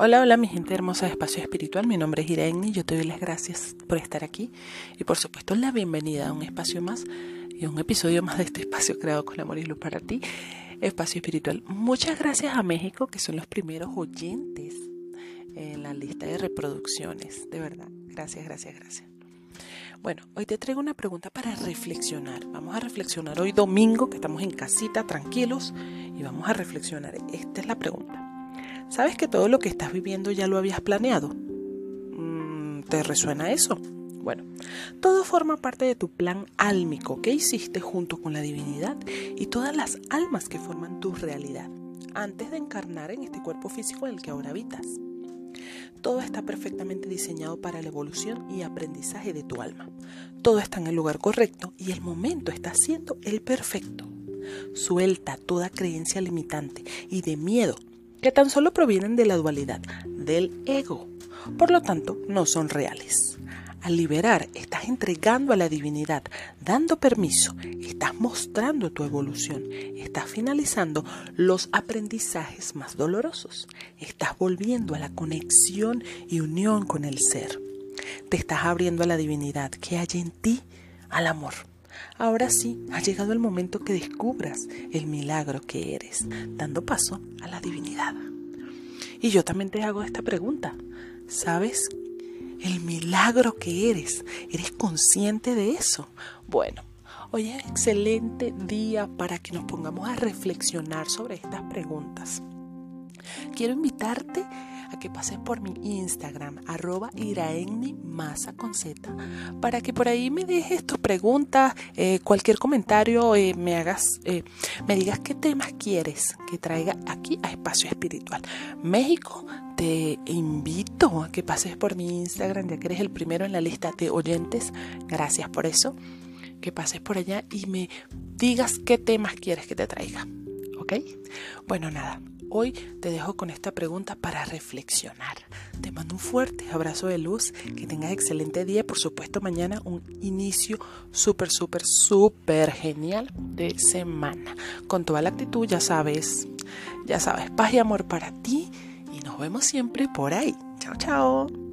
Hola, hola mi gente hermosa de Espacio Espiritual, mi nombre es Irene y yo te doy las gracias por estar aquí y por supuesto la bienvenida a un espacio más y a un episodio más de este espacio creado con amor y luz para ti, Espacio Espiritual. Muchas gracias a México que son los primeros oyentes en la lista de reproducciones, de verdad, gracias, gracias, gracias. Bueno, hoy te traigo una pregunta para reflexionar. Vamos a reflexionar hoy domingo, que estamos en casita, tranquilos, y vamos a reflexionar. Esta es la pregunta. ¿Sabes que todo lo que estás viviendo ya lo habías planeado? Mm, ¿Te resuena eso? Bueno, todo forma parte de tu plan álmico que hiciste junto con la divinidad y todas las almas que forman tu realidad antes de encarnar en este cuerpo físico en el que ahora habitas. Todo está perfectamente diseñado para la evolución y aprendizaje de tu alma. Todo está en el lugar correcto y el momento está siendo el perfecto. Suelta toda creencia limitante y de miedo que tan solo provienen de la dualidad del ego. Por lo tanto, no son reales. Al liberar, estás entregando a la divinidad, dando permiso, estás mostrando tu evolución, estás finalizando los aprendizajes más dolorosos, estás volviendo a la conexión y unión con el ser. Te estás abriendo a la divinidad que hay en ti, al amor. Ahora sí, ha llegado el momento que descubras el milagro que eres, dando paso a la divinidad. Y yo también te hago esta pregunta. ¿Sabes el milagro que eres? ¿Eres consciente de eso? Bueno, hoy es excelente día para que nos pongamos a reflexionar sobre estas preguntas. Quiero invitarte a que pases por mi Instagram, arroba iraenni con Z, para que por ahí me dejes tus preguntas, eh, cualquier comentario, eh, me hagas, eh, me digas qué temas quieres que traiga aquí a Espacio Espiritual. México, te invito a que pases por mi Instagram, ya que eres el primero en la lista de oyentes. Gracias por eso. Que pases por allá y me digas qué temas quieres que te traiga. Bueno, nada. Hoy te dejo con esta pregunta para reflexionar. Te mando un fuerte abrazo de luz, que tengas excelente día, por supuesto mañana un inicio súper, súper, súper genial de semana. Con toda la actitud, ya sabes, ya sabes, paz y amor para ti y nos vemos siempre por ahí. Chao, chao.